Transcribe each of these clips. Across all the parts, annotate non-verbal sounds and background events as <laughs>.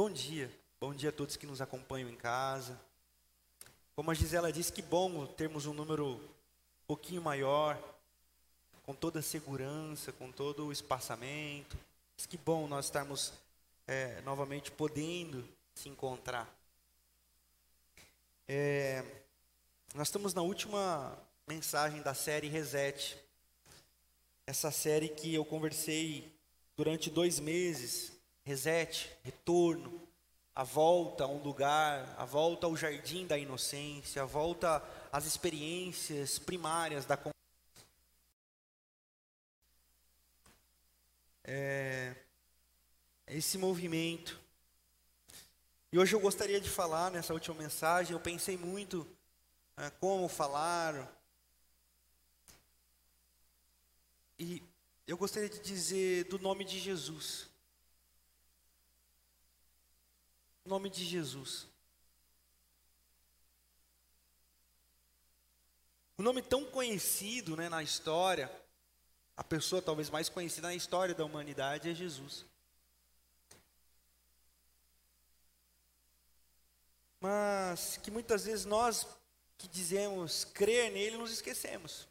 Bom dia, bom dia a todos que nos acompanham em casa. Como a Gisela disse, que bom termos um número um pouquinho maior, com toda a segurança, com todo o espaçamento. Que bom nós estarmos é, novamente podendo se encontrar. É, nós estamos na última mensagem da série Reset. Essa série que eu conversei durante dois meses reset, retorno, a volta a um lugar, a volta ao jardim da inocência, a volta às experiências primárias da é, esse movimento. E hoje eu gostaria de falar nessa última mensagem. Eu pensei muito é, como falar. E eu gostaria de dizer do nome de Jesus. Nome de Jesus. O nome tão conhecido né, na história, a pessoa talvez mais conhecida na história da humanidade é Jesus. Mas que muitas vezes nós que dizemos crer nele nos esquecemos.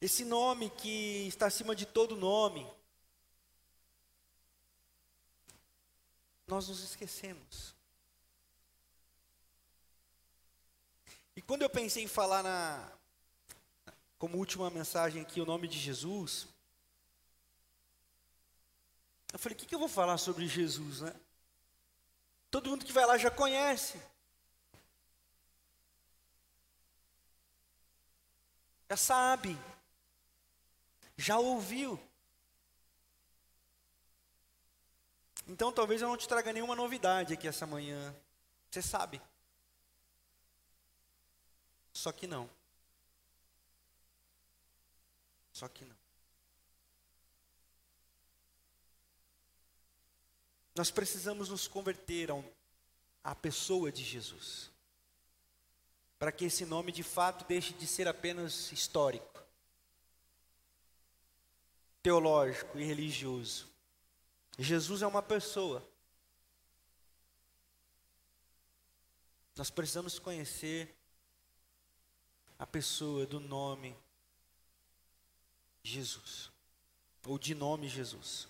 Esse nome que está acima de todo nome, nós nos esquecemos. E quando eu pensei em falar na como última mensagem aqui o nome de Jesus, eu falei, o que, que eu vou falar sobre Jesus, né? Todo mundo que vai lá já conhece. Já sabe. Já ouviu. Então talvez eu não te traga nenhuma novidade aqui essa manhã. Você sabe. Só que não. Só que não. Nós precisamos nos converter à pessoa de Jesus. Para que esse nome de fato deixe de ser apenas histórico, teológico e religioso Jesus é uma pessoa. Nós precisamos conhecer a pessoa do nome Jesus, ou de nome Jesus.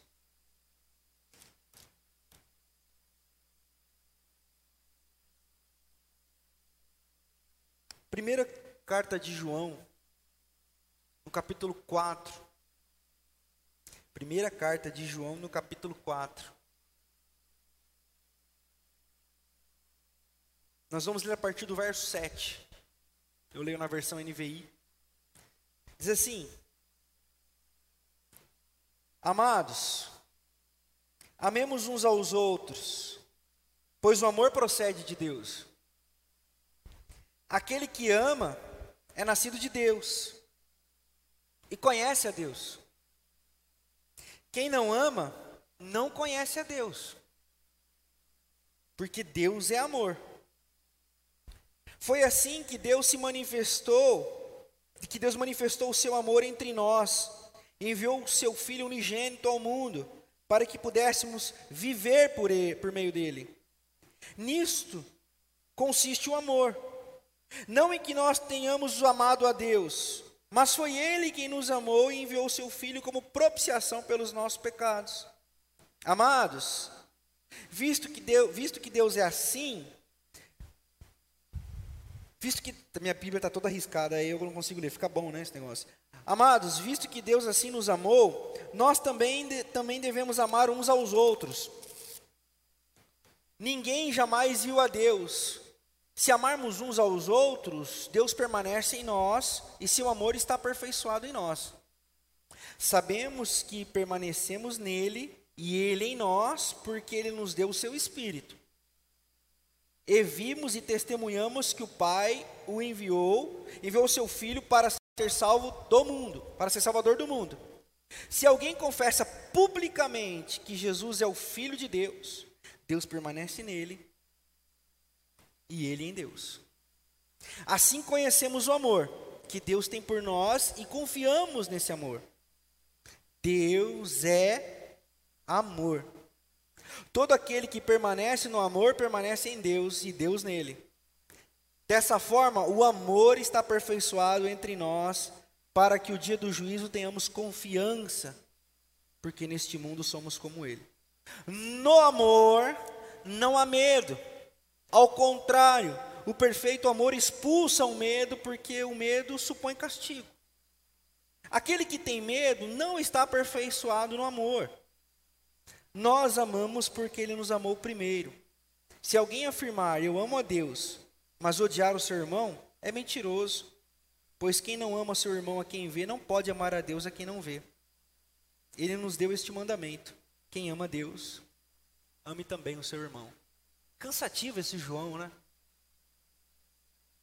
Primeira carta de João, no capítulo 4, Primeira carta de João, no capítulo 4. Nós vamos ler a partir do verso 7. Eu leio na versão NVI. Diz assim: Amados, amemos uns aos outros, pois o amor procede de Deus. Aquele que ama é nascido de Deus e conhece a Deus. Quem não ama, não conhece a Deus. Porque Deus é amor. Foi assim que Deus se manifestou, que Deus manifestou o seu amor entre nós, enviou o seu Filho unigênito ao mundo, para que pudéssemos viver por, ele, por meio dele. Nisto consiste o amor, não em que nós tenhamos amado a Deus, mas foi Ele quem nos amou e enviou seu Filho como propiciação pelos nossos pecados. Amados, visto que Deus, visto que Deus é assim, visto que minha Bíblia está toda arriscada, aí eu não consigo ler, fica bom, né, esse negócio. Amados, visto que Deus assim nos amou, nós também, também devemos amar uns aos outros. Ninguém jamais viu a Deus. Se amarmos uns aos outros, Deus permanece em nós e seu amor está aperfeiçoado em nós. Sabemos que permanecemos nele e ele em nós, porque ele nos deu o seu espírito. E vimos e testemunhamos que o Pai o enviou, enviou o seu filho para ser salvo do mundo, para ser salvador do mundo. Se alguém confessa publicamente que Jesus é o filho de Deus, Deus permanece nele e ele em Deus. Assim conhecemos o amor que Deus tem por nós e confiamos nesse amor. Deus é amor. Todo aquele que permanece no amor permanece em Deus e Deus nele. Dessa forma, o amor está aperfeiçoado entre nós, para que o dia do juízo tenhamos confiança, porque neste mundo somos como ele. No amor não há medo. Ao contrário, o perfeito amor expulsa o medo, porque o medo supõe castigo. Aquele que tem medo não está aperfeiçoado no amor. Nós amamos porque ele nos amou primeiro. Se alguém afirmar eu amo a Deus, mas odiar o seu irmão, é mentiroso. Pois quem não ama seu irmão a quem vê, não pode amar a Deus a quem não vê. Ele nos deu este mandamento: quem ama Deus, ame também o seu irmão. Cansativo esse João, né?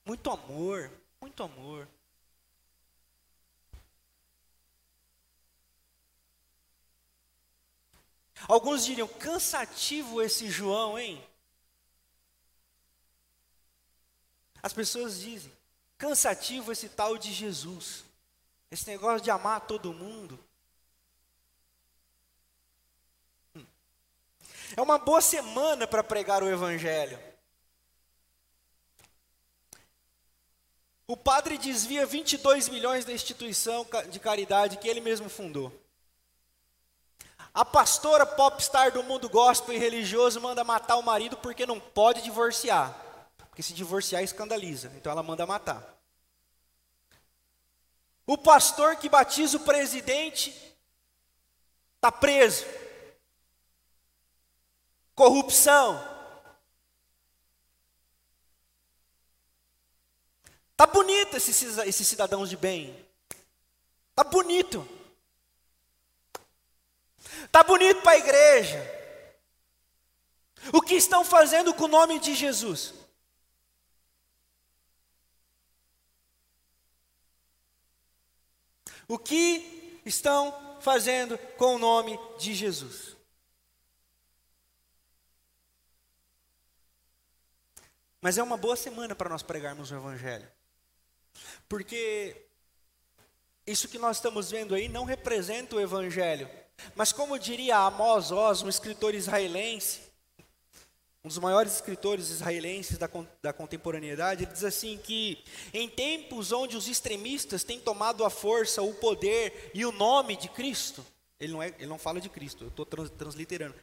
Muito amor, muito amor. Alguns diriam, cansativo esse João, hein? As pessoas dizem, cansativo esse tal de Jesus. Esse negócio de amar todo mundo. É uma boa semana para pregar o Evangelho. O padre desvia 22 milhões da instituição de caridade que ele mesmo fundou. A pastora popstar do mundo gospel e religioso manda matar o marido porque não pode divorciar. Porque se divorciar escandaliza. Então ela manda matar. O pastor que batiza o presidente está preso. Corrupção. Tá bonito esses, cidadãos de bem. Tá bonito. Tá bonito para a igreja. O que estão fazendo com o nome de Jesus? O que estão fazendo com o nome de Jesus? Mas é uma boa semana para nós pregarmos o Evangelho. Porque isso que nós estamos vendo aí não representa o Evangelho mas como diria Amos Oz, um escritor israelense, um dos maiores escritores israelenses da, da contemporaneidade, ele diz assim que em tempos onde os extremistas têm tomado a força, o poder e o nome de Cristo, ele não, é, ele não fala de Cristo, eu estou trans, transliterando,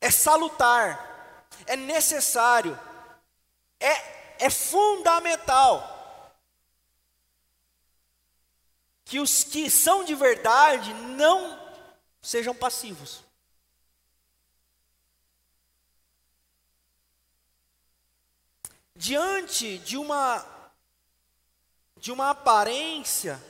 é salutar, é necessário, é, é fundamental que os que são de verdade não Sejam passivos. Diante de uma de uma aparência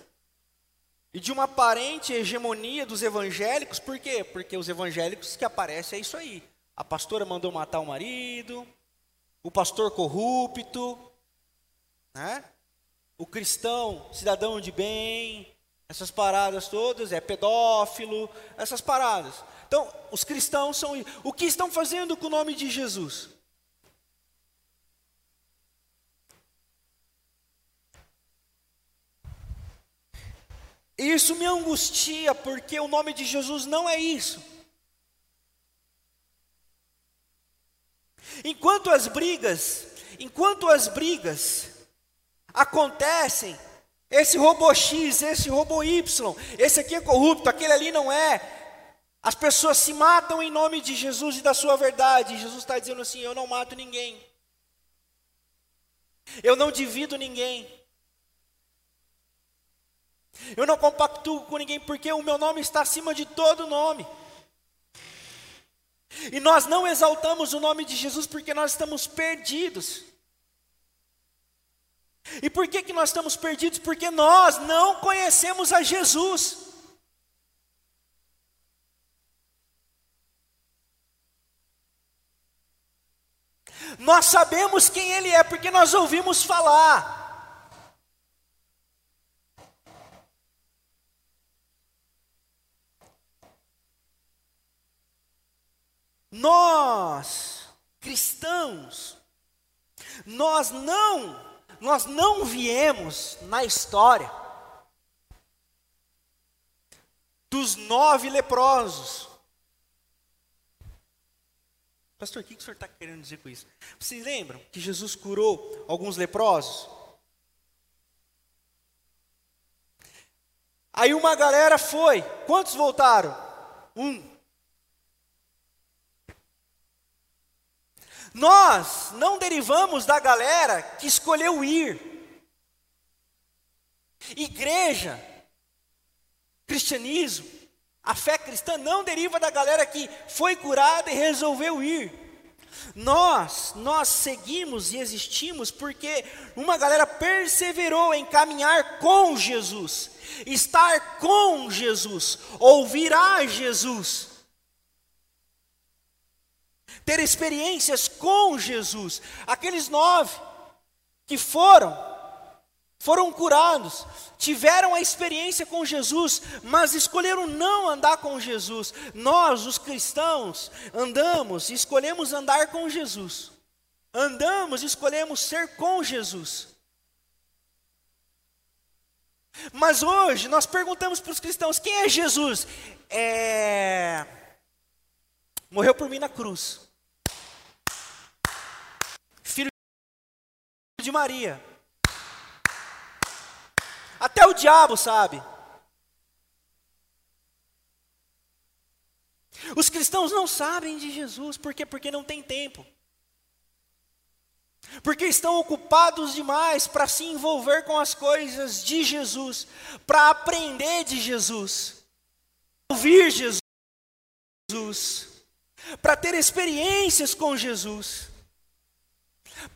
e de uma aparente hegemonia dos evangélicos, por quê? Porque os evangélicos que aparecem é isso aí. A pastora mandou matar o marido, o pastor corrupto, né? o cristão, cidadão de bem, essas paradas todas, é pedófilo, essas paradas. Então, os cristãos são. O que estão fazendo com o nome de Jesus? Isso me angustia, porque o nome de Jesus não é isso. Enquanto as brigas, enquanto as brigas acontecem esse robô X, esse robô Y, esse aqui é corrupto, aquele ali não é. As pessoas se matam em nome de Jesus e da sua verdade. Jesus está dizendo assim: eu não mato ninguém. Eu não divido ninguém. Eu não compactuo com ninguém porque o meu nome está acima de todo nome. E nós não exaltamos o nome de Jesus porque nós estamos perdidos. E por que, que nós estamos perdidos? Porque nós não conhecemos a Jesus. Nós sabemos quem Ele é, porque nós ouvimos falar. Nós, cristãos, nós não nós não viemos na história dos nove leprosos. Pastor, o que o senhor está querendo dizer com isso? Vocês lembram que Jesus curou alguns leprosos? Aí uma galera foi. Quantos voltaram? Um. Nós não derivamos da galera que escolheu ir. Igreja, cristianismo, a fé cristã não deriva da galera que foi curada e resolveu ir. Nós, nós seguimos e existimos porque uma galera perseverou em caminhar com Jesus, estar com Jesus, ouvir a Jesus, ter experiências com Jesus. Aqueles nove que foram foram curados, tiveram a experiência com Jesus, mas escolheram não andar com Jesus. Nós, os cristãos, andamos e escolhemos andar com Jesus. Andamos e escolhemos ser com Jesus. Mas hoje nós perguntamos para os cristãos: quem é Jesus? É... Morreu por mim na cruz. Filho de Maria até o diabo sabe. Os cristãos não sabem de Jesus, por quê? Porque não tem tempo. Porque estão ocupados demais para se envolver com as coisas de Jesus, para aprender de Jesus, ouvir Jesus, para ter experiências com Jesus,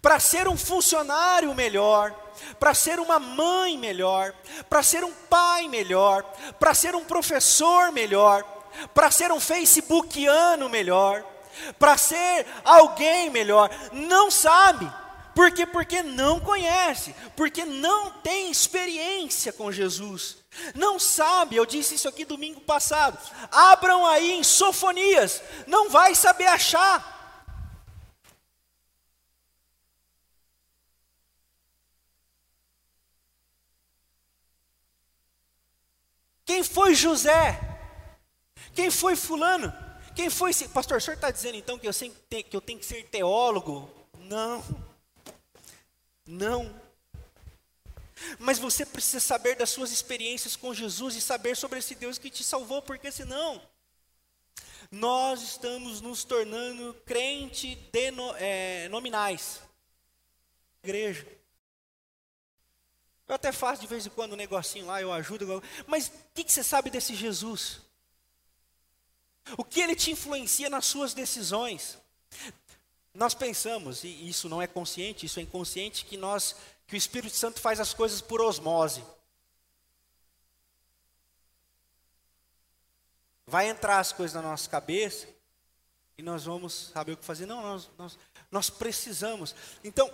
para ser um funcionário melhor, para ser uma mãe melhor, para ser um pai melhor, para ser um professor melhor, para ser um facebookiano melhor, para ser alguém melhor. Não sabe. Por quê? Porque não conhece, porque não tem experiência com Jesus. Não sabe, eu disse isso aqui domingo passado. Abram aí em Sofonias, não vai saber achar. Quem foi José? Quem foi Fulano? Quem foi. Pastor, o senhor está dizendo então que eu, que eu tenho que ser teólogo? Não. Não. Mas você precisa saber das suas experiências com Jesus e saber sobre esse Deus que te salvou, porque senão nós estamos nos tornando crente deno, é, nominais. Igreja. Eu até faço de vez em quando um negocinho lá, eu ajudo. Mas o que, que você sabe desse Jesus? O que ele te influencia nas suas decisões? Nós pensamos, e isso não é consciente, isso é inconsciente, que nós, que o Espírito Santo faz as coisas por osmose. Vai entrar as coisas na nossa cabeça e nós vamos saber o que fazer. Não, nós, nós, nós precisamos. Então,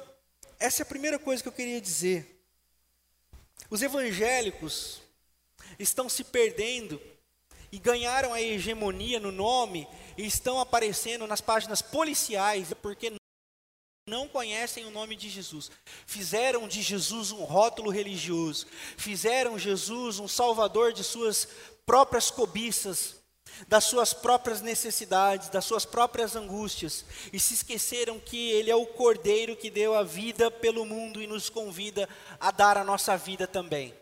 essa é a primeira coisa que eu queria dizer. Os evangélicos estão se perdendo e ganharam a hegemonia no nome e estão aparecendo nas páginas policiais porque não conhecem o nome de Jesus. Fizeram de Jesus um rótulo religioso, fizeram Jesus um salvador de suas próprias cobiças, das suas próprias necessidades, das suas próprias angústias, e se esqueceram que Ele é o Cordeiro que deu a vida pelo mundo e nos convida a dar a nossa vida também.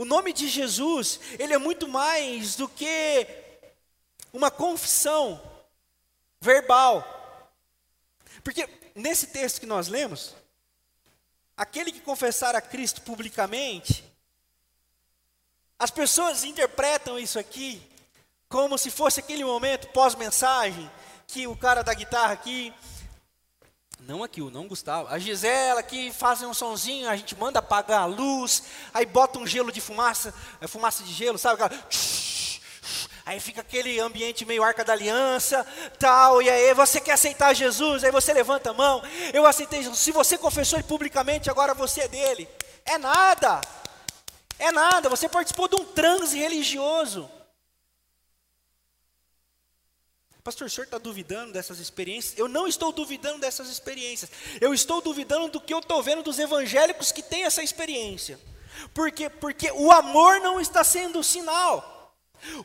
O nome de Jesus, ele é muito mais do que uma confissão verbal. Porque nesse texto que nós lemos, aquele que confessar a Cristo publicamente, as pessoas interpretam isso aqui como se fosse aquele momento pós-mensagem que o cara da guitarra aqui, não aqui, o não Gustavo, a Gisela aqui fazem um sonzinho, a gente manda apagar a luz, aí bota um gelo de fumaça, é fumaça de gelo, sabe? Aquela, Aí fica aquele ambiente meio arca da aliança, tal, e aí você quer aceitar Jesus, aí você levanta a mão, eu aceitei Jesus. Se você confessou ele publicamente, agora você é dele. É nada. É nada, você participou de um transe religioso. Pastor, o senhor está duvidando dessas experiências? Eu não estou duvidando dessas experiências. Eu estou duvidando do que eu estou vendo dos evangélicos que têm essa experiência. Por quê? Porque o amor não está sendo o sinal.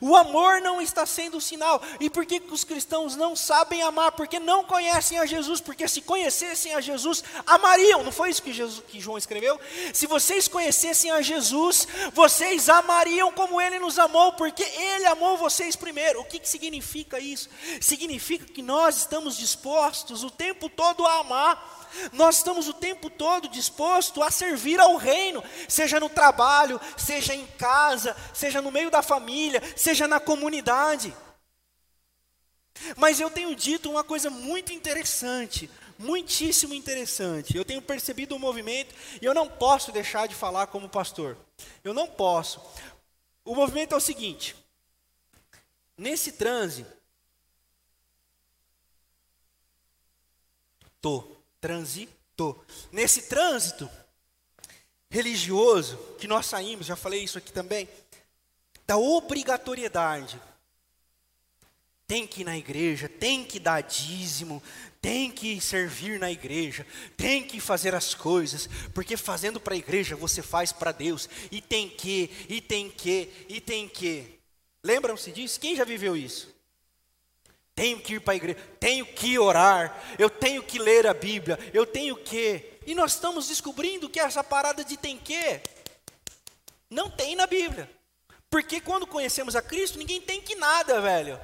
O amor não está sendo o sinal. E por que os cristãos não sabem amar? Porque não conhecem a Jesus. Porque se conhecessem a Jesus, amariam. Não foi isso que, Jesus, que João escreveu? Se vocês conhecessem a Jesus, vocês amariam como ele nos amou, porque ele amou vocês primeiro. O que, que significa isso? Significa que nós estamos dispostos o tempo todo a amar nós estamos o tempo todo disposto a servir ao reino, seja no trabalho, seja em casa, seja no meio da família, seja na comunidade. Mas eu tenho dito uma coisa muito interessante, muitíssimo interessante. Eu tenho percebido o um movimento e eu não posso deixar de falar como pastor. Eu não posso. O movimento é o seguinte: nesse transe, tô transitou. Nesse trânsito religioso que nós saímos, já falei isso aqui também, da obrigatoriedade. Tem que ir na igreja, tem que dar dízimo, tem que servir na igreja, tem que fazer as coisas, porque fazendo para a igreja você faz para Deus, e tem que, e tem que, e tem que. Lembram-se disso? Quem já viveu isso? Tenho que ir para a igreja, tenho que orar, eu tenho que ler a Bíblia, eu tenho que. E nós estamos descobrindo que essa parada de tem que não tem na Bíblia. Porque quando conhecemos a Cristo, ninguém tem que nada, velho.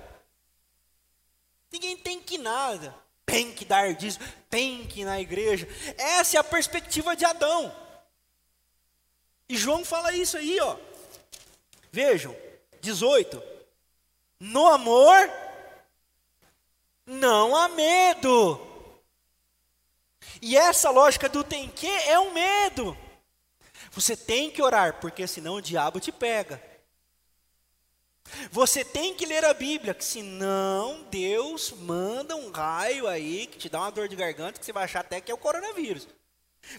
Ninguém tem que nada. Tem que dar dízimo, tem que ir na igreja. Essa é a perspectiva de Adão. E João fala isso aí, ó. Vejam, 18. No amor não há medo. E essa lógica do tem que é um medo. Você tem que orar, porque senão o diabo te pega. Você tem que ler a Bíblia, que senão Deus manda um raio aí que te dá uma dor de garganta que você vai achar até que é o coronavírus.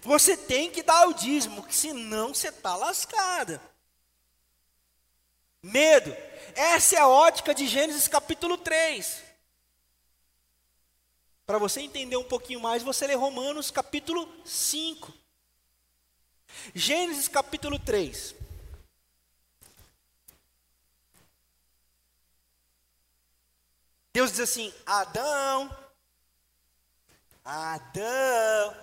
Você tem que dar o dízimo, que senão você está lascada. Medo. Essa é a ótica de Gênesis capítulo 3. Para você entender um pouquinho mais, você lê Romanos capítulo 5. Gênesis capítulo 3. Deus diz assim: Adão, Adão.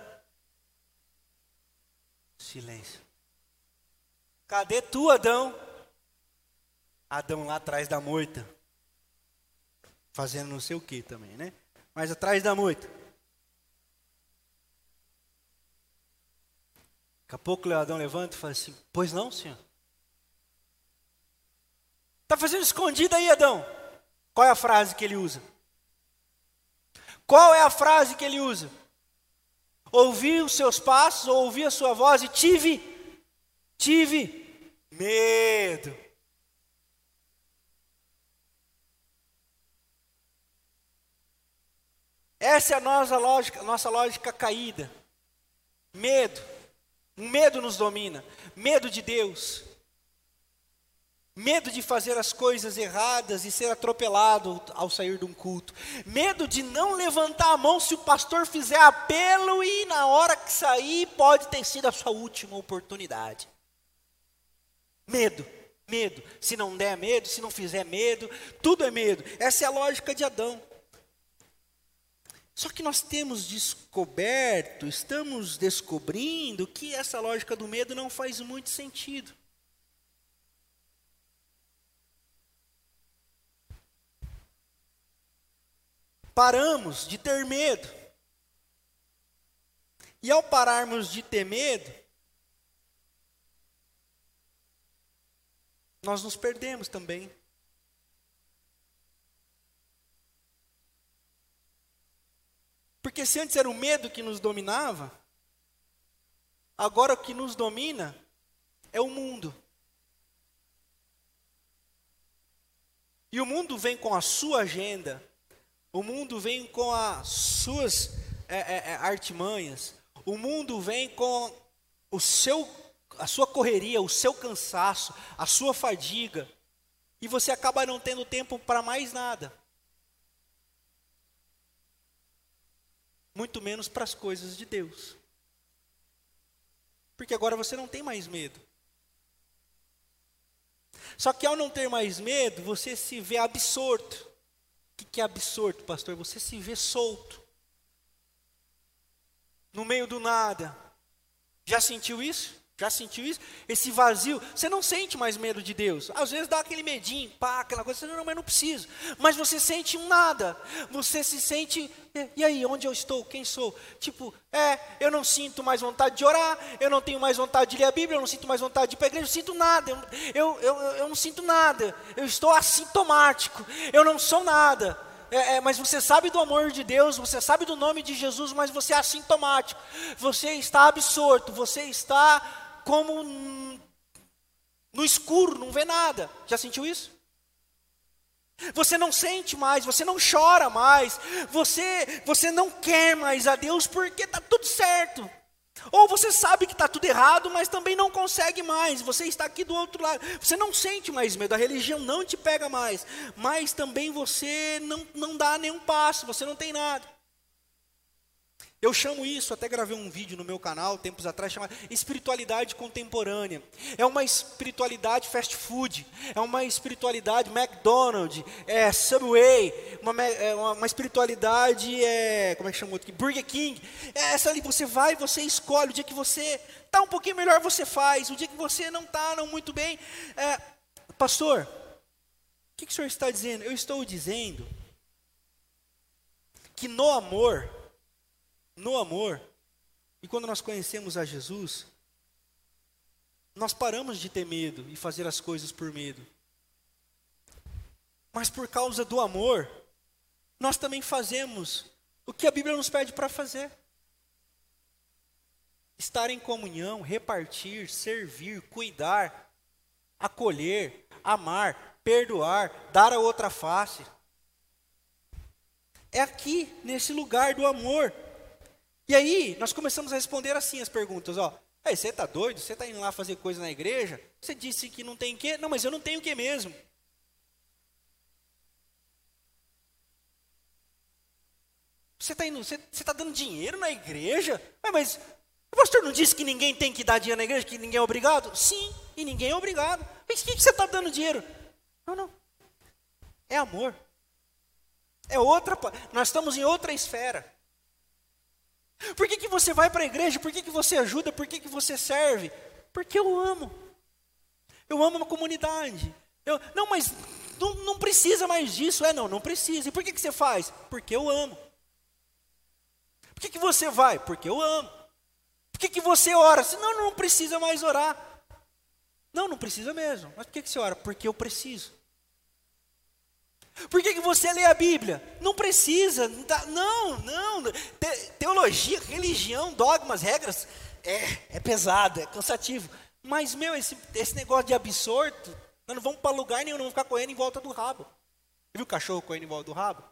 Silêncio. Cadê tu, Adão? Adão lá atrás da moita. Fazendo não sei o que também, né? Mas atrás da moita. Daqui a pouco o Leadão levanta e fala assim: Pois não, senhor? Está fazendo escondido aí, Adão? Qual é a frase que ele usa? Qual é a frase que ele usa? Ouvi os seus passos, ou ouvi a sua voz e tive, tive medo. Essa é a nossa lógica, nossa lógica caída. Medo. Um medo nos domina. Medo de Deus. Medo de fazer as coisas erradas e ser atropelado ao sair de um culto. Medo de não levantar a mão se o pastor fizer apelo e na hora que sair pode ter sido a sua última oportunidade. Medo, medo. Se não der medo, se não fizer medo, tudo é medo. Essa é a lógica de Adão. Só que nós temos descoberto, estamos descobrindo que essa lógica do medo não faz muito sentido. Paramos de ter medo. E ao pararmos de ter medo, nós nos perdemos também. Porque se antes era o medo que nos dominava, agora o que nos domina é o mundo. E o mundo vem com a sua agenda, o mundo vem com as suas é, é, é artimanhas, o mundo vem com o seu, a sua correria, o seu cansaço, a sua fadiga, e você acaba não tendo tempo para mais nada. muito menos para as coisas de Deus. Porque agora você não tem mais medo. Só que ao não ter mais medo, você se vê absorto. O que é absorto, pastor? Você se vê solto. No meio do nada. Já sentiu isso? Já sentiu isso? Esse vazio, você não sente mais medo de Deus. Às vezes dá aquele medinho, pá, aquela coisa, não, mas não preciso. Mas você sente um nada. Você se sente, e aí, onde eu estou? Quem sou? Tipo, é, eu não sinto mais vontade de orar, eu não tenho mais vontade de ler a Bíblia, eu não sinto mais vontade de ir para igreja, eu sinto nada. Eu, eu, eu, eu não sinto nada. Eu estou assintomático. Eu não sou nada. É, é, mas você sabe do amor de Deus, você sabe do nome de Jesus, mas você é assintomático, você está absorto, você está como no escuro, não vê nada. Já sentiu isso? Você não sente mais, você não chora mais, você, você não quer mais a Deus porque está tudo certo. Ou você sabe que está tudo errado, mas também não consegue mais. Você está aqui do outro lado. Você não sente mais medo, a religião não te pega mais. Mas também você não, não dá nenhum passo, você não tem nada. Eu chamo isso, até gravei um vídeo no meu canal tempos atrás, chamado espiritualidade contemporânea. É uma espiritualidade fast food, é uma espiritualidade McDonald's, é Subway, uma, é uma, espiritualidade, é, como é que chamou aqui? Burger King. É essa ali, você vai, você escolhe, o dia que você está um pouquinho melhor, você faz, o dia que você não está não muito bem. É, pastor, o que, que o senhor está dizendo? Eu estou dizendo que no amor, no amor, e quando nós conhecemos a Jesus, nós paramos de ter medo e fazer as coisas por medo. Mas por causa do amor, nós também fazemos o que a Bíblia nos pede para fazer. Estar em comunhão, repartir, servir, cuidar, acolher, amar, perdoar, dar a outra face. É aqui, nesse lugar do amor, e aí, nós começamos a responder assim as perguntas, ó. Aí, você está doido? Você está indo lá fazer coisa na igreja? Você disse que não tem quê? Não, mas eu não tenho o que mesmo. Você está indo, você está dando dinheiro na igreja? Mas, mas o pastor não disse que ninguém tem que dar dinheiro na igreja, que ninguém é obrigado? Sim, e ninguém é obrigado. Mas que, que você está dando dinheiro? Não, não. É amor. É outra. Nós estamos em outra esfera. Por que, que você vai para a igreja? Por que, que você ajuda? Por que, que você serve? Porque eu amo. Eu amo uma comunidade. Eu, não, mas não, não, precisa mais disso. É, não, não precisa. E por que, que você faz? Porque eu amo. Por que, que você vai? Porque eu amo. Por que, que você ora? Não, não precisa mais orar. Não, não precisa mesmo. Mas por que, que você ora? Porque eu preciso. Por que, que você lê a Bíblia? Não precisa, não, não. teologia, religião, dogmas, regras, é, é pesado, é cansativo. Mas, meu, esse, esse negócio de absorto, nós não vamos para lugar nenhum, não vamos ficar correndo em volta do rabo. Viu o cachorro correndo em volta do rabo?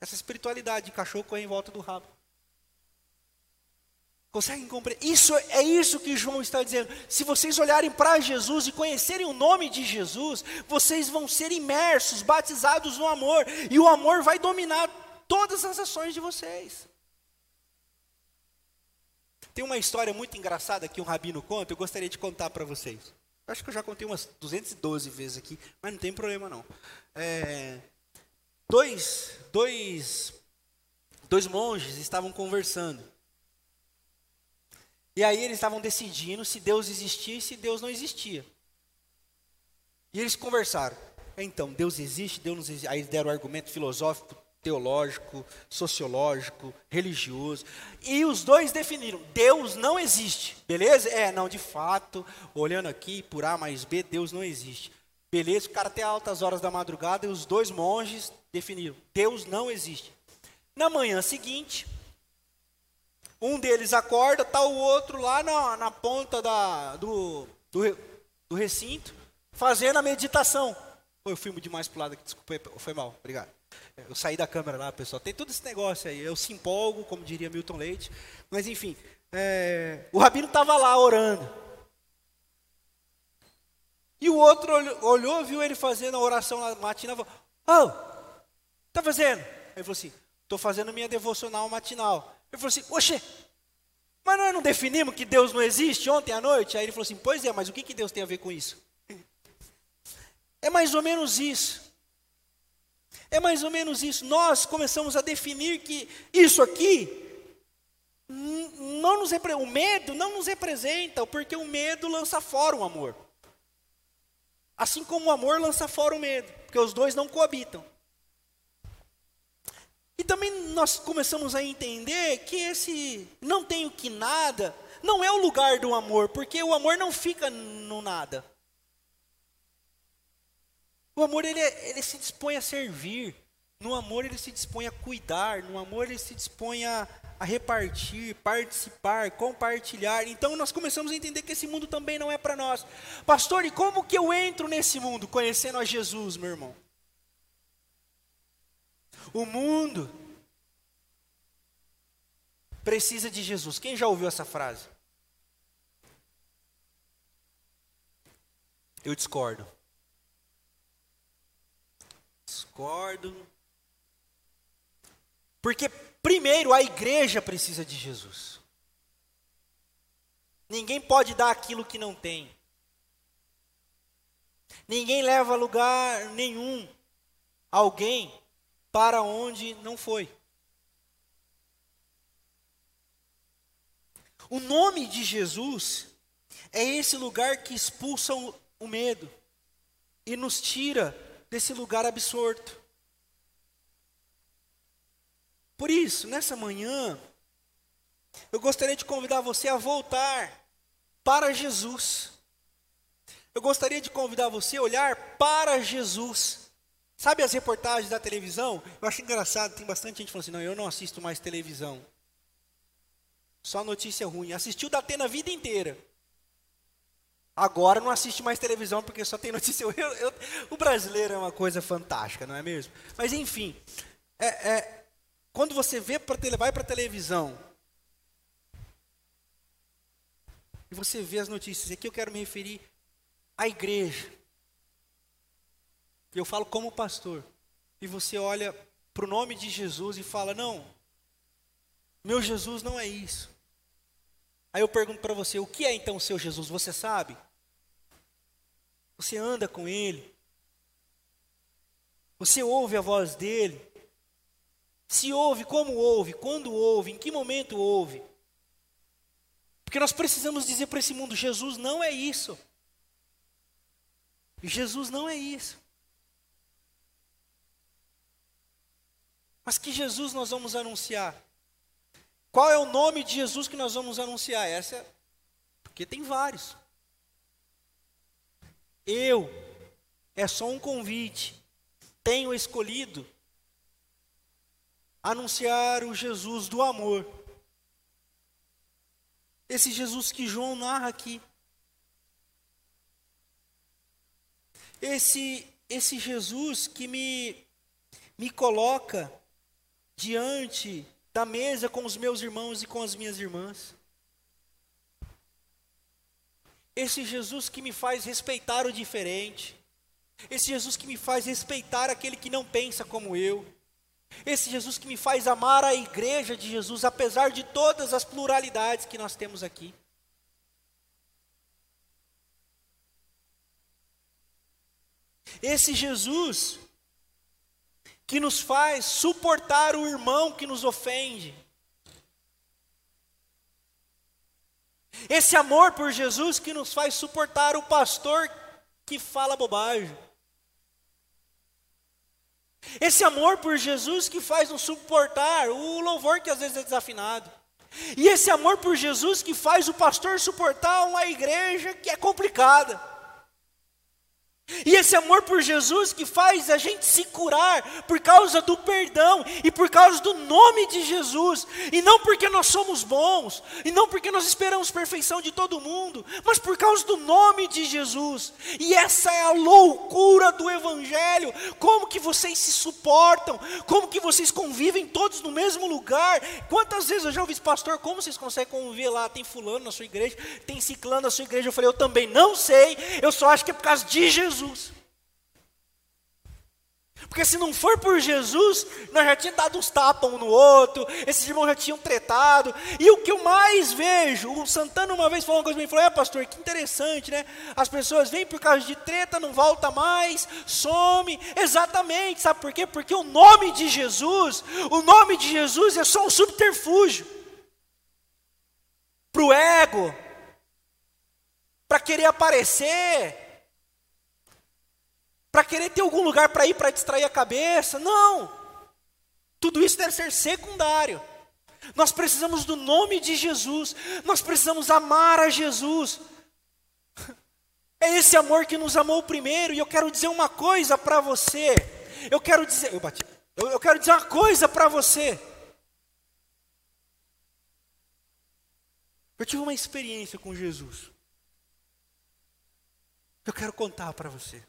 Essa espiritualidade de cachorro correndo em volta do rabo. Conseguem compreender? Isso é isso que João está dizendo. Se vocês olharem para Jesus e conhecerem o nome de Jesus, vocês vão ser imersos, batizados no amor, e o amor vai dominar todas as ações de vocês. Tem uma história muito engraçada que um rabino conta, eu gostaria de contar para vocês. Acho que eu já contei umas 212 vezes aqui, mas não tem problema não. É, dois, dois, dois monges estavam conversando. E aí eles estavam decidindo se Deus existia e se Deus não existia. E eles conversaram. Então, Deus existe, Deus não existe. Aí deram argumento filosófico, teológico, sociológico, religioso. E os dois definiram: Deus não existe. Beleza? É, não, de fato, olhando aqui por A mais B, Deus não existe. Beleza, o cara até altas horas da madrugada e os dois monges definiram: Deus não existe. Na manhã seguinte, um deles acorda, está o outro lá na, na ponta da, do, do, do recinto, fazendo a meditação. Foi eu filmo demais pro lado aqui, desculpa, foi mal, obrigado. Eu saí da câmera lá, pessoal. Tem todo esse negócio aí. Eu se empolgo, como diria Milton Leite. Mas enfim, é, o rabino estava lá orando. E o outro olhou, viu ele fazendo a oração matinal. Falou, oh, tá fazendo? Ele falou assim, estou fazendo minha devocional matinal. Ele falou assim: Oxê, mas nós não definimos que Deus não existe ontem à noite? Aí ele falou assim: Pois é, mas o que, que Deus tem a ver com isso? É mais ou menos isso. É mais ou menos isso. Nós começamos a definir que isso aqui não nos o medo não nos representa, porque o medo lança fora o amor. Assim como o amor lança fora o medo, porque os dois não coabitam. E também nós começamos a entender que esse não tenho que nada não é o lugar do amor, porque o amor não fica no nada. O amor ele, ele se dispõe a servir, no amor ele se dispõe a cuidar, no amor ele se dispõe a, a repartir, participar, compartilhar. Então nós começamos a entender que esse mundo também não é para nós. Pastor, e como que eu entro nesse mundo conhecendo a Jesus, meu irmão? O mundo precisa de Jesus. Quem já ouviu essa frase? Eu discordo. Discordo. Porque, primeiro, a igreja precisa de Jesus. Ninguém pode dar aquilo que não tem. Ninguém leva lugar nenhum alguém para onde não foi. O nome de Jesus é esse lugar que expulsa o medo e nos tira desse lugar absorto. Por isso, nessa manhã, eu gostaria de convidar você a voltar para Jesus. Eu gostaria de convidar você a olhar para Jesus. Sabe as reportagens da televisão? Eu acho engraçado, tem bastante gente falando assim: não, eu não assisto mais televisão. Só notícia ruim. Assistiu da Atena a vida inteira. Agora não assiste mais televisão porque só tem <laughs> notícia. Eu, eu, o brasileiro é uma coisa fantástica, não é mesmo? Mas enfim, é, é, quando você vê pra tele, vai para a televisão e você vê as notícias, aqui eu quero me referir à igreja. Eu falo como pastor. E você olha para o nome de Jesus e fala: Não, meu Jesus não é isso. Aí eu pergunto para você: O que é então o seu Jesus? Você sabe? Você anda com ele? Você ouve a voz dele? Se ouve, como ouve, quando ouve, em que momento ouve. Porque nós precisamos dizer para esse mundo: Jesus não é isso. Jesus não é isso. Mas que Jesus nós vamos anunciar? Qual é o nome de Jesus que nós vamos anunciar? Essa é, porque tem vários. Eu é só um convite. Tenho escolhido anunciar o Jesus do amor. Esse Jesus que João narra aqui. Esse esse Jesus que me me coloca diante da mesa com os meus irmãos e com as minhas irmãs. Esse Jesus que me faz respeitar o diferente. Esse Jesus que me faz respeitar aquele que não pensa como eu. Esse Jesus que me faz amar a igreja de Jesus, apesar de todas as pluralidades que nós temos aqui. Esse Jesus que nos faz suportar o irmão que nos ofende. Esse amor por Jesus que nos faz suportar o pastor que fala bobagem. Esse amor por Jesus que faz nos suportar o louvor que às vezes é desafinado. E esse amor por Jesus que faz o pastor suportar uma igreja que é complicada. E esse amor por Jesus que faz a gente se curar por causa do perdão e por causa do nome de Jesus, e não porque nós somos bons, e não porque nós esperamos perfeição de todo mundo, mas por causa do nome de Jesus. E essa é a loucura do evangelho. Como que vocês se suportam? Como que vocês convivem todos no mesmo lugar? Quantas vezes eu já ouvi pastor, como vocês conseguem conviver lá? Tem fulano na sua igreja, tem ciclano na sua igreja. Eu falei, eu também não sei. Eu só acho que é por causa de Jesus. Jesus. Porque se não for por Jesus, nós já tínhamos dado uns tapas um no outro, esses irmãos já tinham tretado. E o que eu mais vejo, o Santana uma vez falou uma coisa mim, falou, é pastor, que interessante, né? As pessoas vêm por causa de treta, não volta mais, some. Exatamente, sabe por quê? Porque o nome de Jesus, o nome de Jesus é só um subterfúgio. Para o ego, para querer aparecer, para querer ter algum lugar para ir para distrair a cabeça. Não. Tudo isso deve ser secundário. Nós precisamos do nome de Jesus. Nós precisamos amar a Jesus. É esse amor que nos amou primeiro. E eu quero dizer uma coisa para você. Eu quero dizer, eu bati. Eu, eu quero dizer uma coisa para você. Eu tive uma experiência com Jesus. Eu quero contar para você.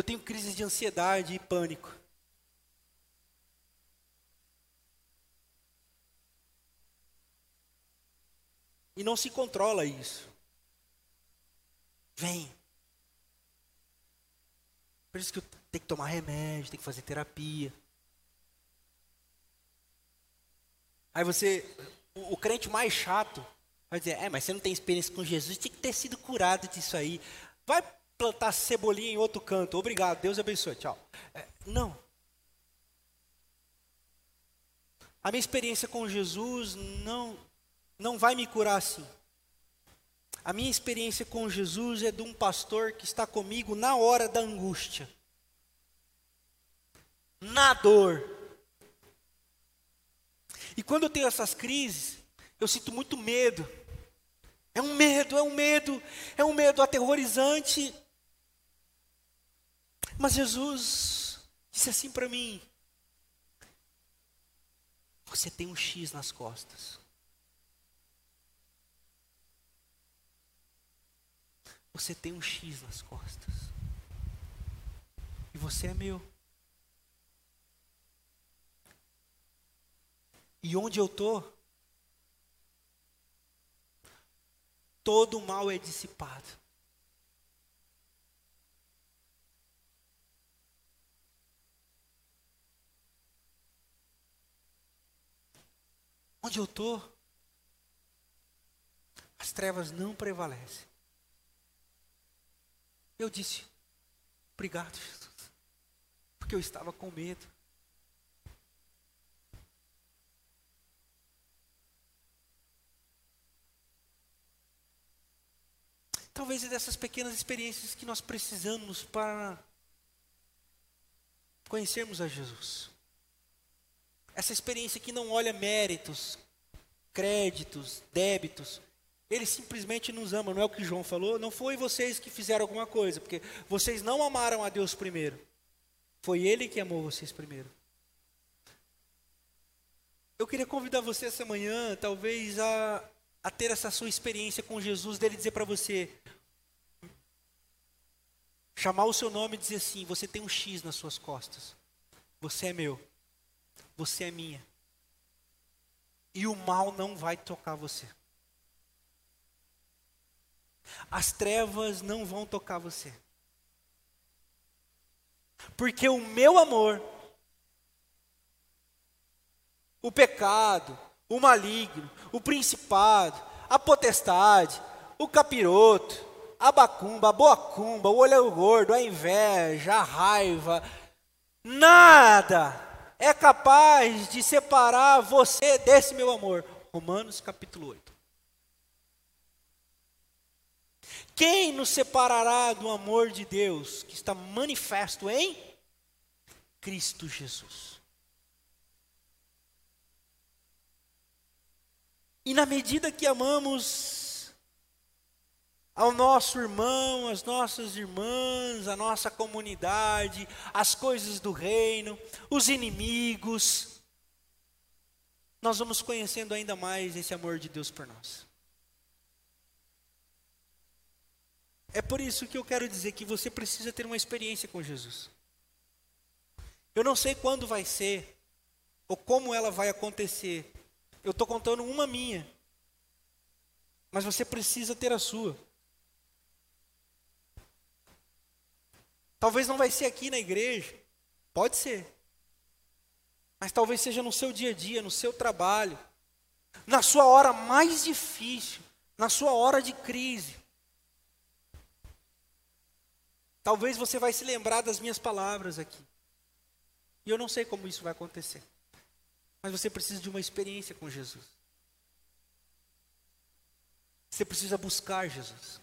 Eu tenho crises de ansiedade e pânico. E não se controla isso. Vem. Por isso que eu tenho que tomar remédio, tenho que fazer terapia. Aí você, o, crente mais chato, vai dizer: É, mas você não tem experiência com Jesus, tinha que ter sido curado disso aí. Vai plantar cebolinha em outro canto. Obrigado, Deus abençoe, tchau. É, não. A minha experiência com Jesus não, não vai me curar assim. A minha experiência com Jesus é de um pastor que está comigo na hora da angústia, na dor. E quando eu tenho essas crises, eu sinto muito medo. É um medo, é um medo, é um medo aterrorizante mas Jesus disse assim para mim: Você tem um X nas costas. Você tem um X nas costas. E você é meu. E onde eu estou, todo mal é dissipado. Onde eu estou, as trevas não prevalecem. Eu disse, obrigado, Jesus, porque eu estava com medo. Talvez é dessas pequenas experiências que nós precisamos para conhecermos a Jesus. Essa experiência que não olha méritos, créditos, débitos. Ele simplesmente nos ama, não é o que João falou? Não foi vocês que fizeram alguma coisa, porque vocês não amaram a Deus primeiro. Foi Ele que amou vocês primeiro. Eu queria convidar você essa manhã, talvez, a, a ter essa sua experiência com Jesus, dele dizer para você, chamar o seu nome e dizer assim: você tem um X nas suas costas, você é meu. Você é minha. E o mal não vai tocar você. As trevas não vão tocar você. Porque o meu amor, o pecado, o maligno, o principado, a potestade, o capiroto, a bacumba, a boacumba, o olho gordo, a inveja, a raiva, nada é capaz de separar você desse meu amor. Romanos capítulo 8. Quem nos separará do amor de Deus que está manifesto em Cristo Jesus? E na medida que amamos ao nosso irmão, às nossas irmãs, à nossa comunidade, as coisas do reino, os inimigos. Nós vamos conhecendo ainda mais esse amor de Deus por nós. É por isso que eu quero dizer que você precisa ter uma experiência com Jesus. Eu não sei quando vai ser, ou como ela vai acontecer, Eu estou contando uma minha. Mas você precisa ter a sua. Talvez não vai ser aqui na igreja. Pode ser. Mas talvez seja no seu dia a dia, no seu trabalho. Na sua hora mais difícil. Na sua hora de crise. Talvez você vai se lembrar das minhas palavras aqui. E eu não sei como isso vai acontecer. Mas você precisa de uma experiência com Jesus. Você precisa buscar Jesus.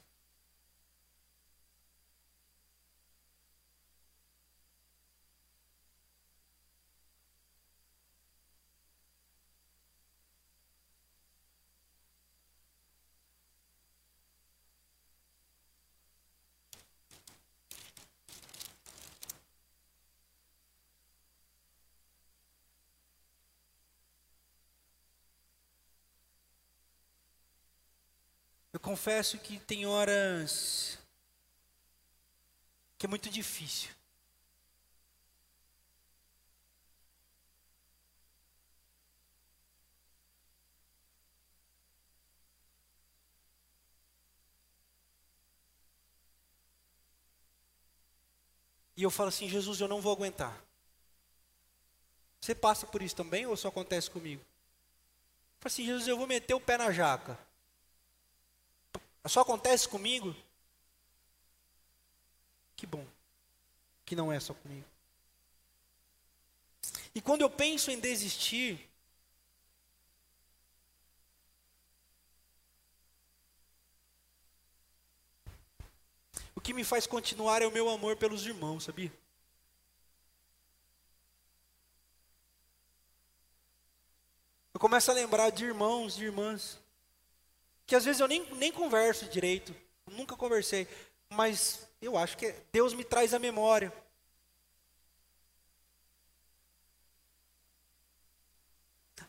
Eu confesso que tem horas que é muito difícil. E eu falo assim, Jesus, eu não vou aguentar. Você passa por isso também ou só acontece comigo? Eu falo assim, Jesus, eu vou meter o pé na jaca. Só acontece comigo? Que bom que não é só comigo. E quando eu penso em desistir, o que me faz continuar é o meu amor pelos irmãos, sabia? Eu começo a lembrar de irmãos, de irmãs, que às vezes eu nem, nem converso direito, nunca conversei, mas eu acho que Deus me traz a memória.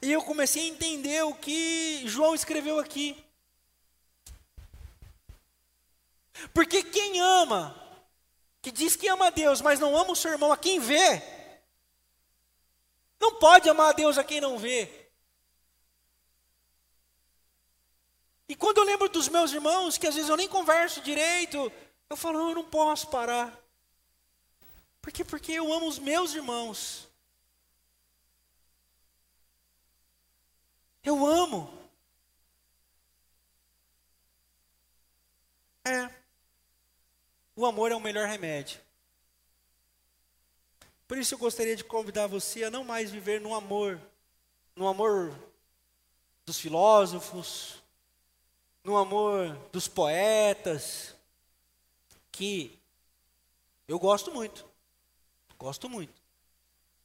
E eu comecei a entender o que João escreveu aqui. Porque quem ama, que diz que ama a Deus, mas não ama o seu irmão, a quem vê, não pode amar a Deus a quem não vê. E quando eu lembro dos meus irmãos, que às vezes eu nem converso direito, eu falo, eu não posso parar. Por quê? Porque eu amo os meus irmãos. Eu amo. É. O amor é o melhor remédio. Por isso eu gostaria de convidar você a não mais viver no amor, no amor dos filósofos, no amor dos poetas, que eu gosto muito, gosto muito,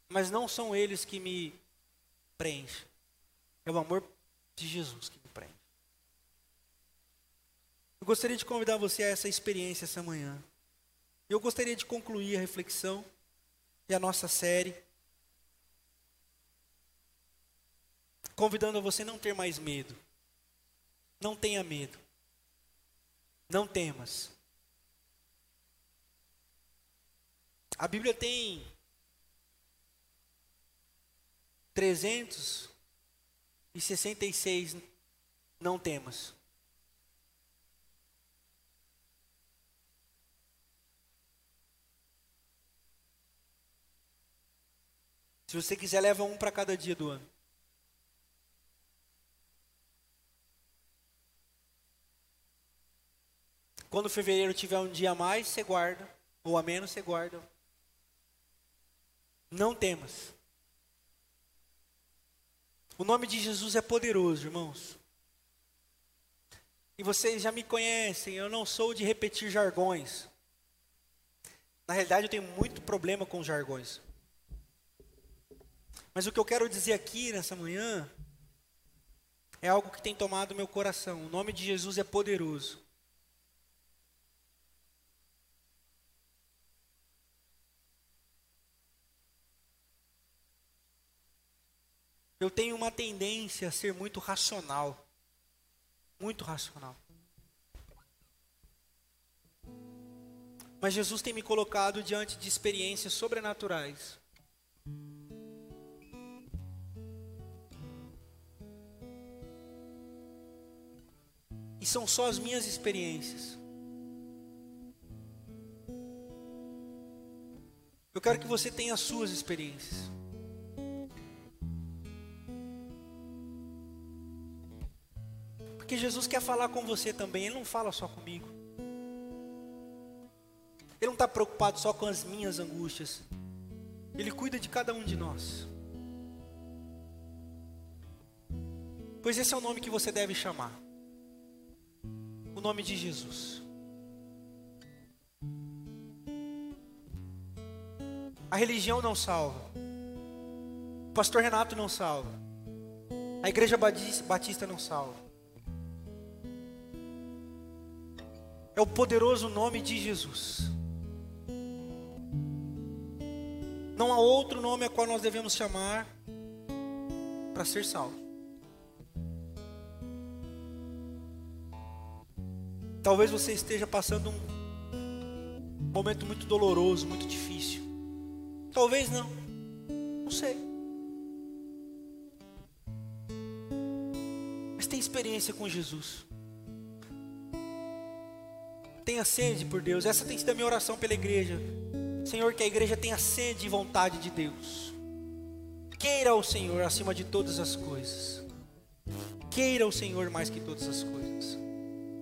mas não são eles que me preenchem, é o amor de Jesus que me preenche. Eu gostaria de convidar você a essa experiência essa manhã. Eu gostaria de concluir a reflexão e a nossa série, convidando a você não ter mais medo. Não tenha medo. Não temas. A Bíblia tem 366 não temas. Se você quiser, leva um para cada dia do ano. Quando fevereiro tiver um dia a mais, você guarda. Ou a menos, você guarda. Não temas. O nome de Jesus é poderoso, irmãos. E vocês já me conhecem, eu não sou de repetir jargões. Na realidade, eu tenho muito problema com jargões. Mas o que eu quero dizer aqui nessa manhã é algo que tem tomado meu coração. O nome de Jesus é poderoso. Eu tenho uma tendência a ser muito racional. Muito racional. Mas Jesus tem me colocado diante de experiências sobrenaturais. E são só as minhas experiências. Eu quero que você tenha as suas experiências. Porque Jesus quer falar com você também, Ele não fala só comigo. Ele não está preocupado só com as minhas angústias. Ele cuida de cada um de nós. Pois esse é o nome que você deve chamar. O nome de Jesus. A religião não salva. O pastor Renato não salva. A igreja batista não salva. É o poderoso nome de Jesus. Não há outro nome a qual nós devemos chamar para ser salvo. Talvez você esteja passando um momento muito doloroso, muito difícil. Talvez não. Não sei. Mas tem experiência com Jesus. Tenha sede por Deus. Essa tem sido a minha oração pela igreja. Senhor, que a igreja tenha sede e vontade de Deus. Queira o Senhor acima de todas as coisas. Queira o Senhor mais que todas as coisas.